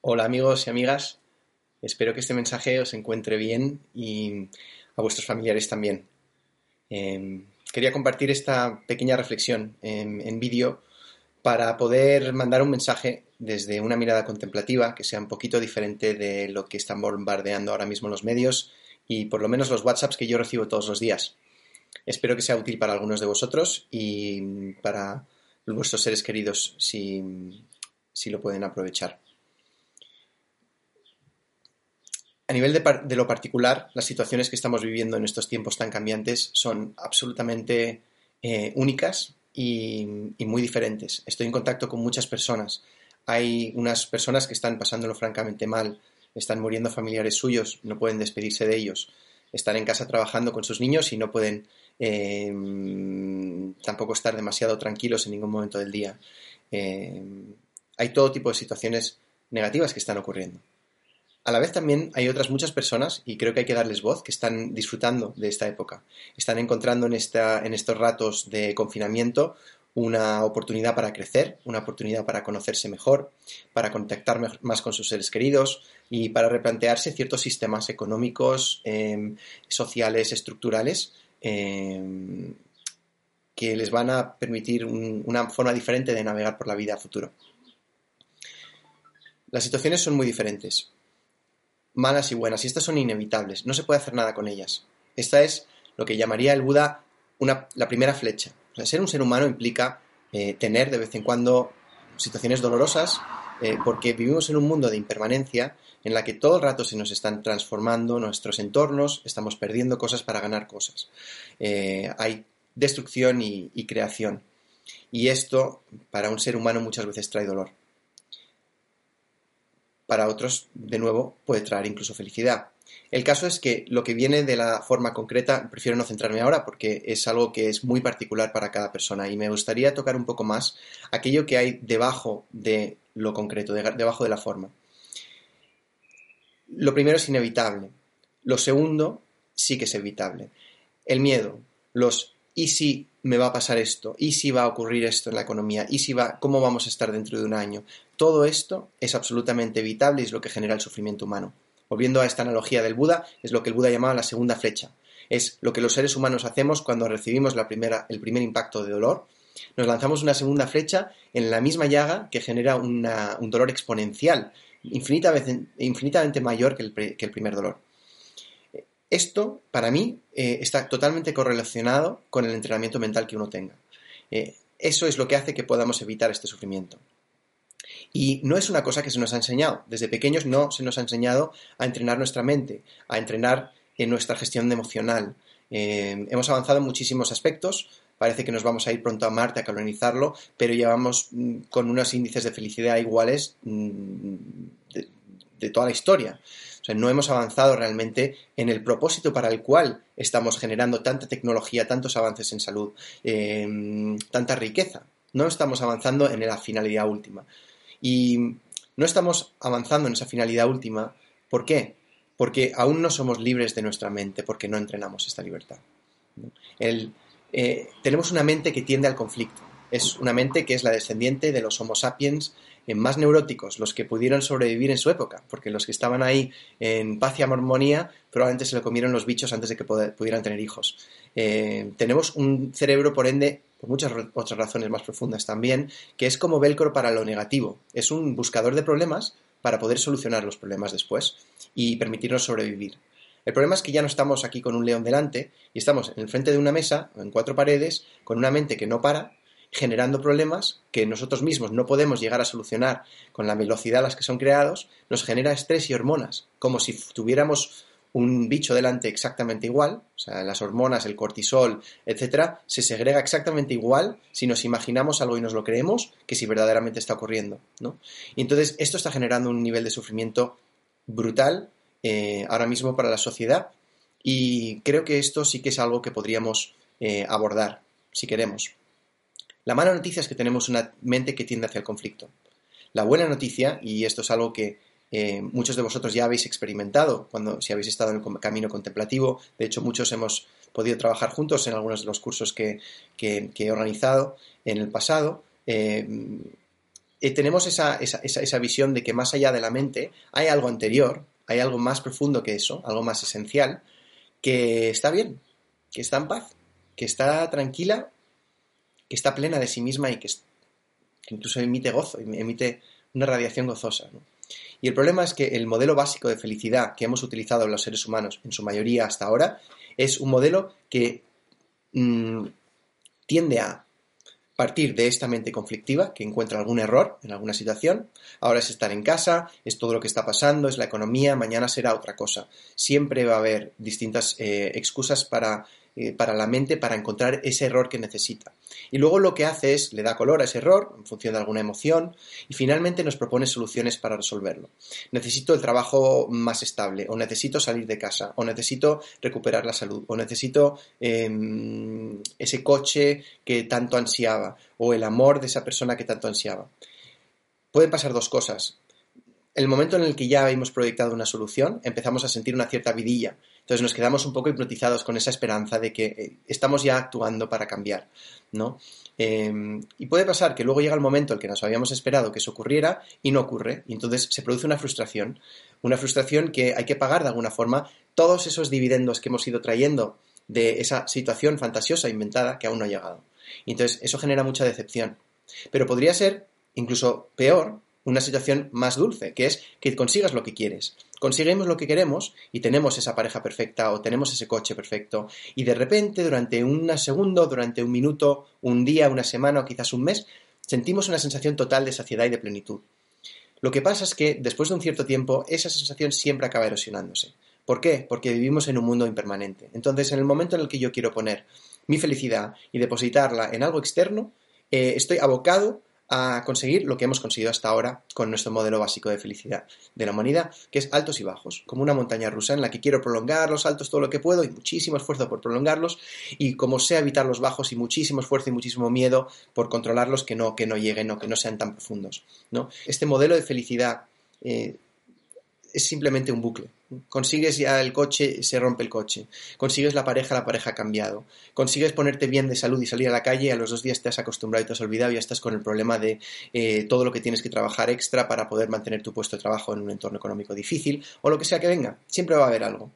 Hola amigos y amigas, espero que este mensaje os encuentre bien y a vuestros familiares también. Eh, quería compartir esta pequeña reflexión en, en vídeo para poder mandar un mensaje desde una mirada contemplativa que sea un poquito diferente de lo que están bombardeando ahora mismo los medios y por lo menos los WhatsApps que yo recibo todos los días. Espero que sea útil para algunos de vosotros y para vuestros seres queridos si, si lo pueden aprovechar. A nivel de, lo particular, las situaciones que estamos viviendo en estos tiempos tan cambiantes son absolutamente eh, únicas y, muy diferentes. Estoy en contacto con muchas personas. Hay unas personas que están pasándolo francamente mal, están muriendo familiares suyos, no pueden despedirse de ellos, están en casa trabajando con sus niños y no pueden eh, tampoco estar demasiado tranquilos en ningún momento del día. Eh, hay todo tipo de situaciones negativas que están ocurriendo. A la vez también hay otras muchas personas, y creo que hay que darles voz, que están disfrutando de esta época. Están encontrando en, esta, en estos ratos de confinamiento una oportunidad para crecer, una oportunidad para conocerse mejor, para contactar más con sus seres queridos y para replantearse ciertos sistemas económicos, eh, sociales, estructurales eh, que les van a permitir un, una forma diferente de navegar por la vida a futuro. Las situaciones son muy diferentes malas y buenas, y estas son inevitables, no se puede hacer nada con ellas. Esta es lo que llamaría el Buda una, la primera flecha. Ser un ser humano implica eh, tener de vez en cuando situaciones dolorosas, eh, porque vivimos en un mundo de impermanencia en la que todo el rato se nos están transformando nuestros entornos, estamos perdiendo cosas para ganar cosas. Eh, hay destrucción y creación. Y esto, para un ser humano, muchas veces trae dolor para otros, de nuevo, puede traer incluso felicidad. El caso es que lo que viene de la forma concreta, prefiero no centrarme ahora porque es algo que es muy particular para cada persona y me gustaría tocar un poco más aquello que hay debajo de lo concreto, debajo de la forma. Lo primero es inevitable. Lo segundo sí que es evitable. El miedo, los y si me va a pasar esto, y si va a ocurrir esto en la economía, y si va, cómo vamos a estar dentro de un año. Todo esto es absolutamente evitable y es lo que genera el sufrimiento humano. Volviendo a esta analogía del Buda, es lo que el Buda llamaba la segunda flecha. Es lo que los seres humanos hacemos cuando recibimos la primera, el primer impacto de dolor. Nos lanzamos una segunda flecha en la misma llaga que genera un dolor exponencial, infinitamente, mayor que el, que el primer dolor. Esto, para mí, eh, está totalmente correlacionado con el entrenamiento mental que uno tenga. Eh, eso es lo que hace que podamos evitar este sufrimiento. Y no es una cosa que se nos ha enseñado. Desde pequeños no se nos ha enseñado a entrenar nuestra mente, a entrenar en nuestra gestión emocional. Eh, hemos avanzado en muchísimos aspectos. Parece que nos vamos a ir pronto a Marte a colonizarlo, pero llevamos mm, con unos índices de felicidad iguales mm, de, toda la historia no hemos avanzado realmente en el propósito para el cual estamos generando tanta tecnología, tantos avances en salud, em, tanta riqueza. No estamos avanzando en la finalidad última. Y no estamos avanzando en esa finalidad última. ¿Por qué? Porque aún no somos libres de nuestra mente, porque no entrenamos esta libertad. Eh, tenemos una mente que tiende al conflicto. Es una mente que es la descendiente de los Homo sapiens más neuróticos, los que pudieron sobrevivir en su época, porque los que estaban ahí en paz y armonía probablemente se lo comieron los bichos antes de que pudieran tener hijos. Eh, tenemos un cerebro, por ende, por muchas otras razones más profundas también, que es como velcro para lo negativo. Es un buscador de problemas para poder solucionar los problemas después y permitirnos sobrevivir. El problema es que ya no estamos aquí con un león delante y estamos en el frente de una mesa, en cuatro paredes, con una mente que no para generando problemas que nosotros mismos no podemos llegar a solucionar con la velocidad a las que son creados, nos genera estrés y hormonas, como si tuviéramos un bicho delante exactamente igual, o sea, las hormonas, el cortisol, etcétera, se segrega exactamente igual si nos imaginamos algo y nos lo creemos que si verdaderamente está ocurriendo, ¿no? Y entonces esto está generando un nivel de sufrimiento brutal eh, ahora mismo para la sociedad y creo que esto sí que es algo que podríamos eh, abordar, si queremos. La mala noticia es que tenemos una mente que tiende hacia el conflicto. La buena noticia, y esto es algo que eh, muchos de vosotros ya habéis experimentado cuando si habéis estado en el camino contemplativo. De hecho, muchos hemos podido trabajar juntos en algunos de los cursos que, he organizado en el pasado. Eh, eh, tenemos esa, esa, visión de que más allá de la mente hay algo anterior, hay algo más profundo que eso, algo más esencial, que está bien, que está en paz, que está tranquila, que está plena de sí misma y que, incluso emite gozo, emite una radiación gozosa. Y el problema es que el modelo básico de felicidad que hemos utilizado los seres humanos, en su mayoría hasta ahora, es un modelo que mm, tiende a partir de esta mente conflictiva, que encuentra algún error en alguna situación. Ahora es estar en casa, es todo lo que está pasando, es la economía, mañana será otra cosa. Siempre va a haber distintas eh, excusas para eh, para la mente para encontrar ese error que necesita. Y luego lo que hace es, le da color a ese error en función de alguna emoción y finalmente nos propone soluciones para resolverlo. Necesito el trabajo más estable, o necesito salir de casa, o necesito recuperar la salud, o necesito em, ese coche que tanto ansiaba, o el amor de esa persona que tanto ansiaba. Pueden pasar dos cosas. El momento en el que ya hemos proyectado una solución, empezamos a sentir una cierta vidilla entonces nos quedamos un poco hipnotizados con esa esperanza de que eh, estamos ya actuando para cambiar, ¿no? Em, y puede pasar que luego llega el momento en el que nos habíamos esperado que eso ocurriera y no ocurre, y entonces se produce una frustración, una frustración que hay que pagar de alguna forma todos esos dividendos que hemos ido trayendo de esa situación fantasiosa inventada que aún no ha llegado. Y entonces eso genera mucha decepción. Pero podría ser incluso peor una situación más dulce, que es que consigas lo que quieres. Conseguimos lo que queremos y tenemos esa pareja perfecta o tenemos ese coche perfecto y de repente durante un segundo, durante un minuto, un día, una semana o quizás un mes, sentimos una sensación total de saciedad y de plenitud. Lo que pasa es que después de un cierto tiempo esa sensación siempre acaba erosionándose. ¿Por qué? Porque vivimos en un mundo impermanente. Entonces, en el momento en el que yo quiero poner mi felicidad y depositarla en algo externo, eh, estoy abocado a conseguir lo que hemos conseguido hasta ahora con nuestro modelo básico de felicidad de la humanidad, que es altos y bajos, como una montaña rusa en la que quiero prolongar los altos todo lo que puedo y muchísimo esfuerzo por prolongarlos y como sé evitar los bajos y muchísimo esfuerzo y muchísimo miedo por controlarlos que no, que no lleguen o que no sean tan profundos. ¿no? Este modelo de felicidad eh, es simplemente un bucle. Consigues ya el coche, se rompe el coche. Consigues la pareja, la pareja ha cambiado. Consigues ponerte bien de salud y salir a la calle, a los dos días te has acostumbrado y te has olvidado y ya estás con el problema de eh, todo lo que tienes que trabajar extra para poder mantener tu puesto de trabajo en un entorno económico difícil o lo que sea que venga. Siempre va a haber algo.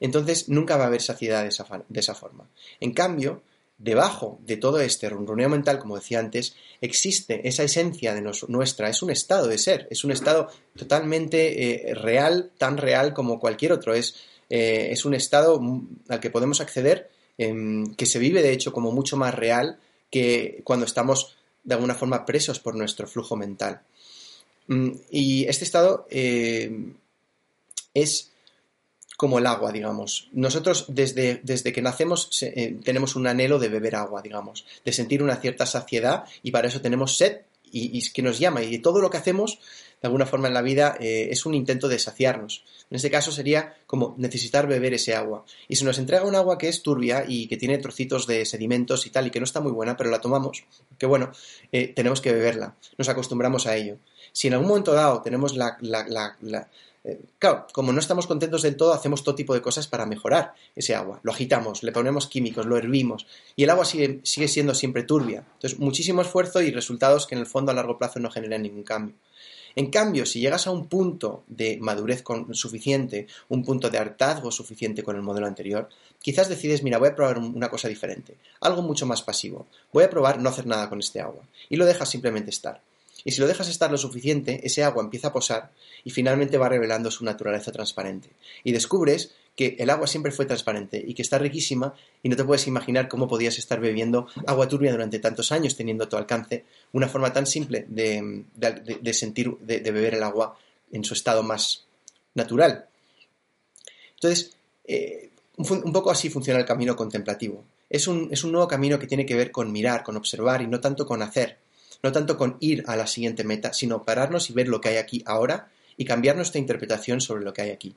Entonces nunca va a haber saciedad de esa, de esa forma. En cambio, Debajo de todo este ronroneo mental, como decía antes, existe esa esencia de nuestra, es un estado de ser, es un estado totalmente eh, real, tan real como cualquier otro, es, eh, es un estado al que podemos acceder, em, que se vive de hecho como mucho más real que cuando estamos de alguna forma presos por nuestro flujo mental. Mm, y este estado eh, es como el agua, digamos. Nosotros desde, desde que nacemos eh, tenemos un anhelo de beber agua, digamos, de sentir una cierta saciedad y para eso tenemos sed y, que nos llama y todo lo que hacemos de alguna forma en la vida eh, es un intento de saciarnos. En este caso sería como necesitar beber ese agua. Y se nos entrega un agua que es turbia y que tiene trocitos de sedimentos y tal y que no está muy buena, pero la tomamos, que bueno, eh, tenemos que beberla, nos acostumbramos a ello. Si en algún momento dado tenemos la eh, claro, como no estamos contentos del todo, hacemos todo tipo de cosas para mejorar ese agua. Lo agitamos, le ponemos químicos, lo hervimos y el agua sigue, siendo siempre turbia. Entonces, muchísimo esfuerzo y resultados que en el fondo a largo plazo no generan ningún cambio. En cambio, si llegas a un punto de madurez suficiente, un punto de hartazgo suficiente con el modelo anterior, quizás decides, mira, voy a probar una cosa diferente, algo mucho más pasivo. Voy a probar no hacer nada con este agua. Y lo dejas simplemente estar. Y si lo dejas estar lo suficiente, ese agua empieza a posar y finalmente va revelando su naturaleza transparente. Y descubres que el agua siempre fue transparente y que está riquísima y no te puedes imaginar cómo podías estar bebiendo agua turbia durante tantos años teniendo a tu alcance una forma tan simple de, sentir, de, beber el agua en su estado más natural. Entonces, eh, un, poco así funciona el camino contemplativo. Es un, es un nuevo camino que tiene que ver con mirar, con observar y no tanto con hacer, no tanto con ir a la siguiente meta, sino pararnos y ver lo que hay aquí ahora y cambiar nuestra interpretación sobre lo que hay aquí.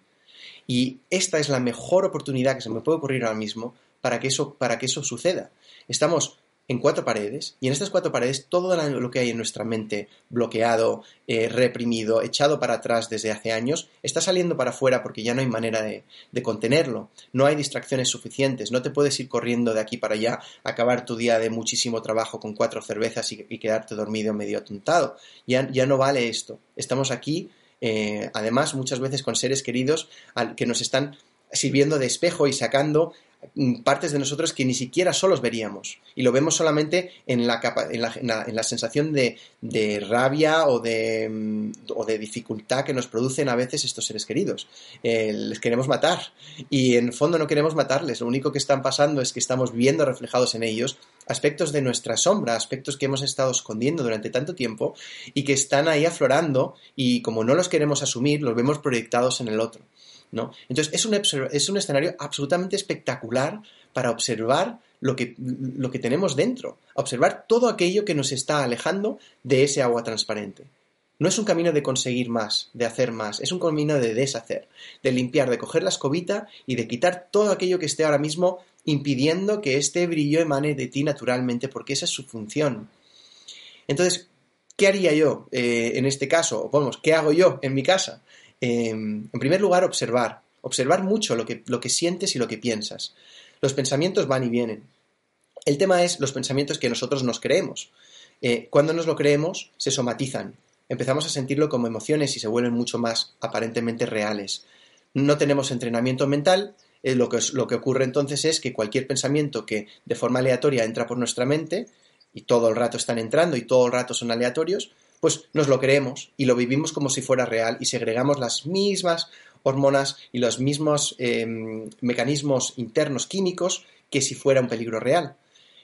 Y esta es la mejor oportunidad que se me puede ocurrir ahora mismo para que eso, para que eso suceda. Estamos en cuatro paredes y en estas cuatro paredes todo lo que hay en nuestra mente bloqueado, eh, reprimido, echado para atrás desde hace años, está saliendo para afuera porque ya no hay manera de, contenerlo. No hay distracciones suficientes. No te puedes ir corriendo de aquí para allá, acabar tu día de muchísimo trabajo con cuatro cervezas y, quedarte dormido medio atontado. Ya, ya no vale esto. Estamos aquí, eh, además, muchas veces con seres queridos que nos están sirviendo de espejo y sacando partes de nosotros que ni siquiera solos veríamos. Y lo vemos solamente en la, en la, sensación de, rabia o de, mm, o de, dificultad que nos producen a veces estos seres queridos. Eh, les queremos matar y en fondo no queremos matarles. Lo único que están pasando es que estamos viendo reflejados en ellos aspectos de nuestra sombra, aspectos que hemos estado escondiendo durante tanto tiempo y que están ahí aflorando y como no los queremos asumir, los vemos proyectados en el otro. ¿No? Entonces, es un, es un escenario absolutamente espectacular para observar lo que, lo que tenemos dentro, observar todo aquello que nos está alejando de ese agua transparente. No es un camino de conseguir más, de hacer más, es un camino de deshacer, de limpiar, de coger la escobita y de quitar todo aquello que esté ahora mismo impidiendo que este brillo emane de ti naturalmente, porque esa es su función. Entonces, ¿qué haría yo eh, en este caso? Vamos, ¿qué hago yo en mi casa? Em, en primer lugar, observar. Observar mucho lo que, lo que sientes y lo que piensas. Los pensamientos van y vienen. El tema es los pensamientos que nosotros nos creemos. Eh, cuando nos lo creemos, se somatizan. Empezamos a sentirlo como emociones y se vuelven mucho más aparentemente reales. No tenemos entrenamiento mental. Eh, lo, que, lo que ocurre entonces es que cualquier pensamiento que de forma aleatoria entra por nuestra mente, y todo el rato están entrando y todo el rato son aleatorios, pues nos lo creemos y lo vivimos como si fuera real y segregamos las mismas hormonas y los mismos em, mecanismos internos químicos que si fuera un peligro real.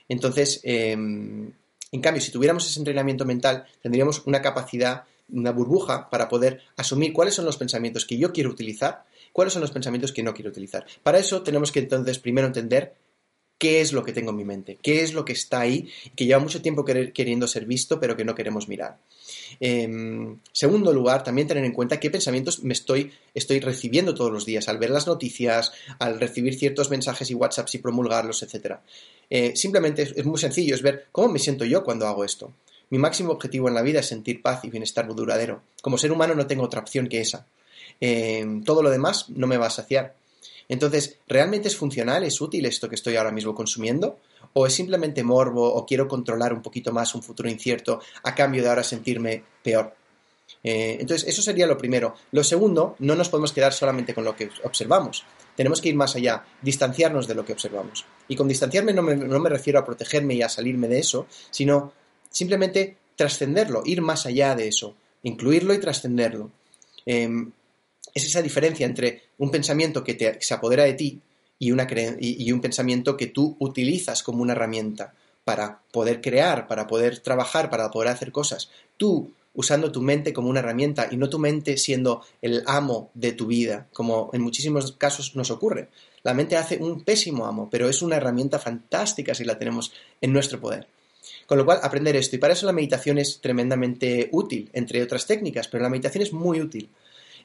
Entonces, em, en cambio, si tuviéramos ese entrenamiento mental, tendríamos una capacidad, una burbuja para poder asumir cuáles son los pensamientos que yo quiero utilizar, cuáles son los pensamientos que no quiero utilizar. Para eso tenemos que entonces primero entender qué es lo que tengo en mi mente, qué es lo que está ahí, que lleva mucho tiempo queriendo ser visto, pero que no queremos mirar. En segundo lugar, también tener en cuenta qué pensamientos me estoy, recibiendo todos los días al ver las noticias, al recibir ciertos mensajes y WhatsApps y promulgarlos, etc. Eh, simplemente es, muy sencillo, es ver cómo me siento yo cuando hago esto. Mi máximo objetivo en la vida es sentir paz y bienestar duradero. Como ser humano no tengo otra opción que esa. Eh, todo lo demás no me va a saciar. Entonces, ¿realmente es funcional? ¿Es útil esto que estoy ahora mismo consumiendo? ¿O es simplemente morbo o quiero controlar un poquito más un futuro incierto a cambio de ahora sentirme peor? Eh, entonces, eso sería lo primero. Lo segundo, no nos podemos quedar solamente con lo que observamos. Tenemos que ir más allá, distanciarnos de lo que observamos. Y con distanciarme no me, refiero a protegerme y a salirme de eso, sino simplemente trascenderlo, ir más allá de eso, incluirlo y trascenderlo. Em, es esa diferencia entre un pensamiento que se apodera de ti y, una y, un pensamiento que tú utilizas como una herramienta para poder crear, para poder trabajar, para poder hacer cosas. Tú usando tu mente como una herramienta y no tu mente siendo el amo de tu vida, como en muchísimos casos nos ocurre. La mente hace un pésimo amo, pero es una herramienta fantástica si la tenemos en nuestro poder. Con lo cual, aprender esto. Y para eso la meditación es tremendamente útil, entre otras técnicas, pero la meditación es muy útil.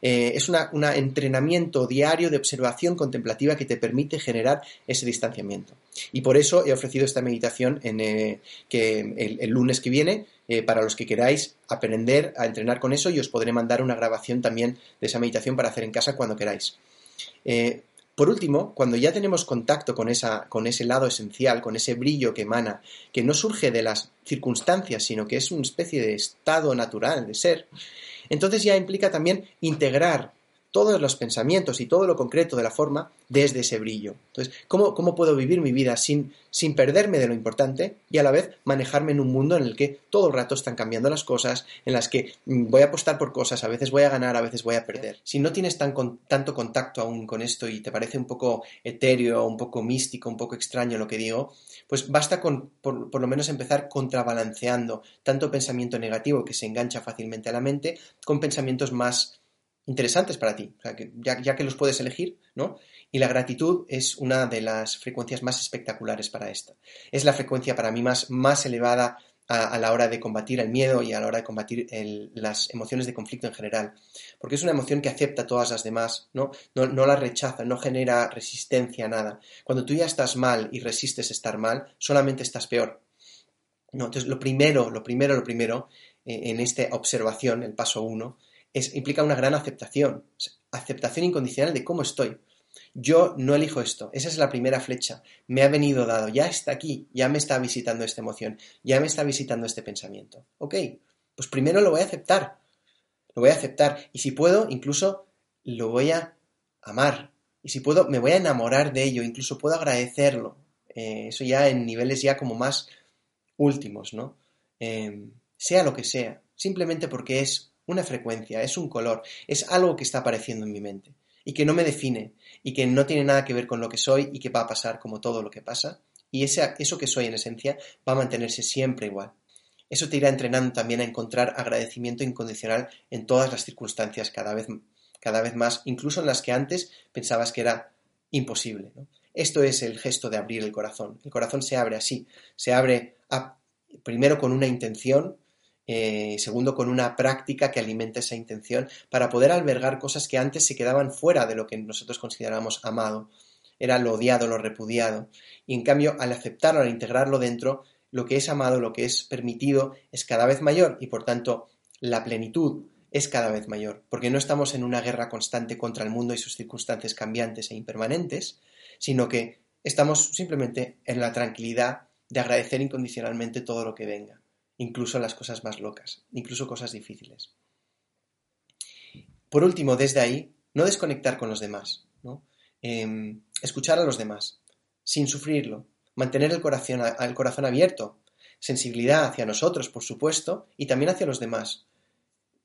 Eh, es un entrenamiento diario de observación contemplativa que te permite generar ese distanciamiento. Y por eso he ofrecido esta meditación en, eh, que el, lunes que viene, eh, para los que queráis aprender a entrenar con eso, y os podré mandar una grabación también de esa meditación para hacer en casa cuando queráis. Por último, cuando ya tenemos contacto con, esa, con, ese lado esencial, con ese brillo que emana, que no surge de las circunstancias, sino que es una especie de estado natural de ser, entonces ya implica también integrar todos los pensamientos y todo lo concreto de la forma desde ese brillo. Entonces, ¿cómo, puedo vivir mi vida sin, sin, perderme de lo importante y a la vez manejarme en un mundo en el que todo el rato están cambiando las cosas, en las que mm, voy a apostar por cosas, a veces voy a ganar, a veces voy a perder? Si no tienes tan tanto contacto aún con esto y te parece un poco etéreo, un poco místico, un poco extraño lo que digo, pues basta con por, por lo menos empezar contrabalanceando tanto pensamiento negativo que se engancha fácilmente a la mente con pensamientos más interesantes para ti, ya, que los puedes elegir, ¿no? Y la gratitud es una de las frecuencias más espectaculares para esta. Es la frecuencia para mí más, elevada a, la hora de combatir el miedo y a la hora de combatir las emociones de conflicto en general. Porque es una emoción que acepta todas las demás, ¿no? No, no la rechaza, no genera resistencia a nada. Cuando tú ya estás mal y resistes estar mal, solamente estás peor. No, entonces, lo primero, lo primero, lo primero, eh, en esta observación, el paso uno, implica una gran aceptación, aceptación incondicional de cómo estoy. Yo no elijo esto, esa es la primera flecha, me ha venido dado, ya está aquí, ya me está visitando esta emoción, ya me está visitando este pensamiento. Ok, pues primero lo voy a aceptar, lo voy a aceptar y si puedo, incluso lo voy a amar y si puedo, me voy a enamorar de ello, incluso puedo agradecerlo. Eh, eso ya en niveles ya como más últimos, ¿no? Em, sea lo que sea, simplemente porque es una frecuencia, es un color, es algo que está apareciendo en mi mente y que no me define y que no tiene nada que ver con lo que soy y que va a pasar como todo lo que pasa. Y ese, eso que soy en esencia va a mantenerse siempre igual. Eso te irá entrenando también a encontrar agradecimiento incondicional en todas las circunstancias cada vez, cada vez más, incluso en las que antes pensabas que era imposible. Esto es el gesto de abrir el corazón. El corazón se abre así, se abre primero con una intención, eh, segundo, con una práctica que alimente esa intención para poder albergar cosas que antes se quedaban fuera de lo que nosotros considerábamos amado. Era lo odiado, lo repudiado. Y en cambio, al aceptarlo, al integrarlo dentro, lo que es amado, lo que es permitido, es cada vez mayor y por tanto la plenitud es cada vez mayor, porque no estamos en una guerra constante contra el mundo y sus circunstancias cambiantes e impermanentes, sino que estamos simplemente en la tranquilidad de agradecer incondicionalmente todo lo que venga incluso las cosas más locas, incluso cosas difíciles. Por último, desde ahí, no desconectar con los demás, ¿no? Em, escuchar a los demás, sin sufrirlo, mantener el corazón, el corazón abierto, sensibilidad hacia nosotros, por supuesto, y también hacia los demás,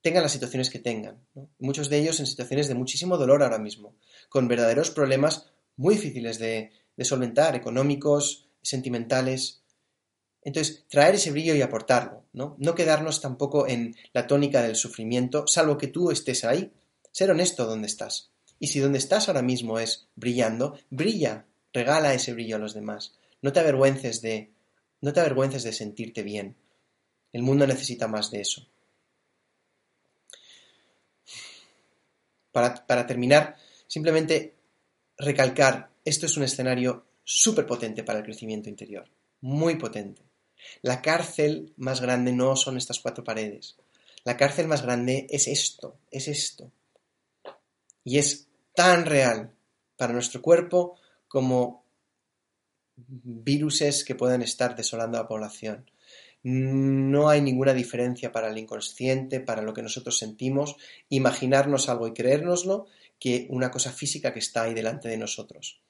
tengan las situaciones que tengan, muchos de ellos en situaciones de muchísimo dolor ahora mismo, con verdaderos problemas muy difíciles de solventar, económicos, sentimentales, entonces, traer ese brillo y aportarlo, ¿no? No quedarnos tampoco en la tónica del sufrimiento, salvo que tú estés ahí. Ser honesto donde estás. Y si donde estás ahora mismo es brillando, brilla, regala ese brillo a los demás. No te avergüences de, no te avergüences de sentirte bien. El mundo necesita más de eso. Para, para terminar, simplemente recalcar, esto es un escenario súper potente para el crecimiento interior, muy potente. La cárcel más grande no son estas cuatro paredes. La cárcel más grande es esto, es esto. Y es tan real para nuestro cuerpo como viruses que pueden estar desolando a la población. No hay ninguna diferencia para el inconsciente, para lo que nosotros sentimos, imaginarnos algo y creérnoslo, que una cosa física que está ahí delante de nosotros.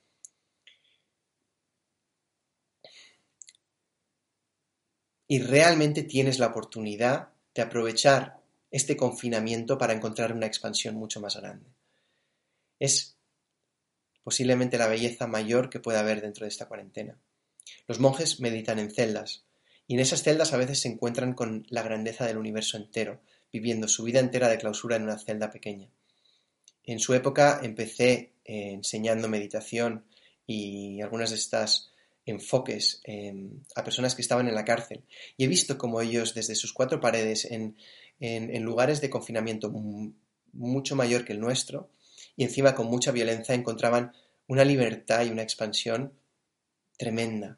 Y realmente tienes la oportunidad de aprovechar este confinamiento para encontrar una expansión mucho más grande. Es posiblemente la belleza mayor que pueda haber dentro de esta cuarentena. Los monjes meditan en celdas, y en esas celdas a veces se encuentran con la grandeza del universo entero, viviendo su vida entera de clausura en una celda pequeña. En su época empecé eh, enseñando meditación y algunas de estas enfoques a personas que estaban en la cárcel y he visto como ellos desde sus cuatro paredes en, en, lugares de confinamiento mucho mayor que el nuestro y encima con mucha violencia encontraban una libertad y una expansión tremenda.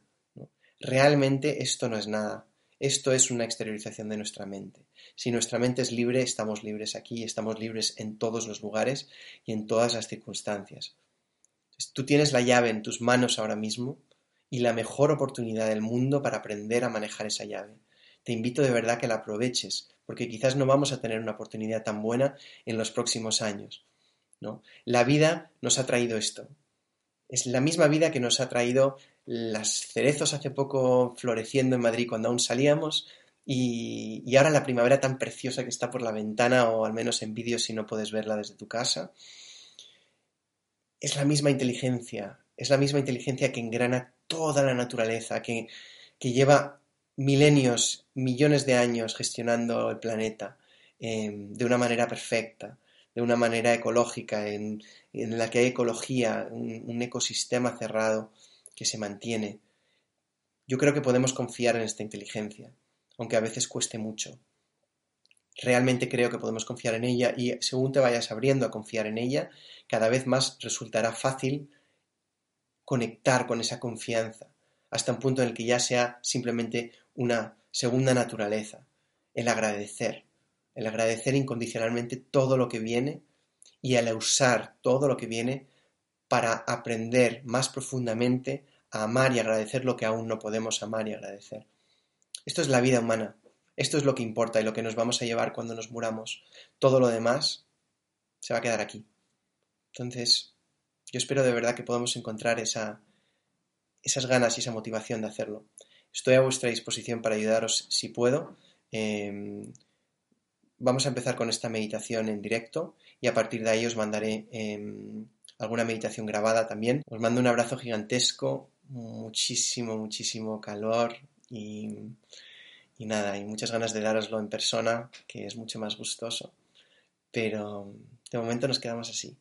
Realmente esto no es nada. Esto es una exteriorización de nuestra mente. Si nuestra mente es libre, estamos libres aquí, estamos libres en todos los lugares y en todas las circunstancias. Tú tienes la llave en tus manos ahora mismo y la mejor oportunidad del mundo para aprender a manejar esa llave. Te invito de verdad que la aproveches, porque quizás no vamos a tener una oportunidad tan buena en los próximos años. ¿no? La vida nos ha traído esto. Es la misma vida que nos ha traído las cerezos hace poco floreciendo en Madrid cuando aún salíamos y, y ahora la primavera tan preciosa que está por la ventana o al menos en vídeo si no puedes verla desde tu casa. Es la misma inteligencia, es la misma inteligencia que engrana toda la naturaleza, que, lleva milenios, millones de años gestionando el planeta em, de una manera perfecta, de una manera ecológica, en, la que hay ecología, un, ecosistema cerrado que se mantiene. Yo creo que podemos confiar en esta inteligencia, aunque a veces cueste mucho. Realmente creo que podemos confiar en ella y según te vayas abriendo a confiar en ella, cada vez más resultará fácil conectar con esa confianza, hasta un punto en el que ya sea simplemente una segunda naturaleza, el agradecer, el agradecer incondicionalmente todo lo que viene y el usar todo lo que viene para aprender más profundamente a amar y agradecer lo que aún no podemos amar y agradecer. Esto es la vida humana, esto es lo que importa y lo que nos vamos a llevar cuando nos muramos. Todo lo demás se va a quedar aquí. Entonces, yo espero de verdad que podamos encontrar esa, esas ganas y esa motivación de hacerlo. Estoy a vuestra disposición para ayudaros si puedo. Em, vamos a empezar con esta meditación en directo y a partir de ahí os mandaré em, alguna meditación grabada también. Os mando un abrazo gigantesco, muchísimo, muchísimo calor y, y nada, y muchas ganas de daroslo en persona, que es mucho más gustoso. Pero de momento nos quedamos así,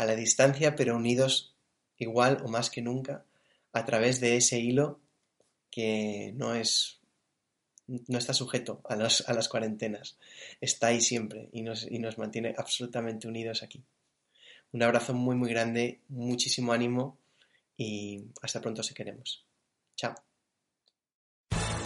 a la distancia pero unidos igual o más que nunca a través de ese hilo que no es no está sujeto a, a las cuarentenas, está ahí siempre y nos, y nos mantiene absolutamente unidos aquí. Un abrazo muy muy grande, muchísimo ánimo y hasta pronto si queremos. Chao.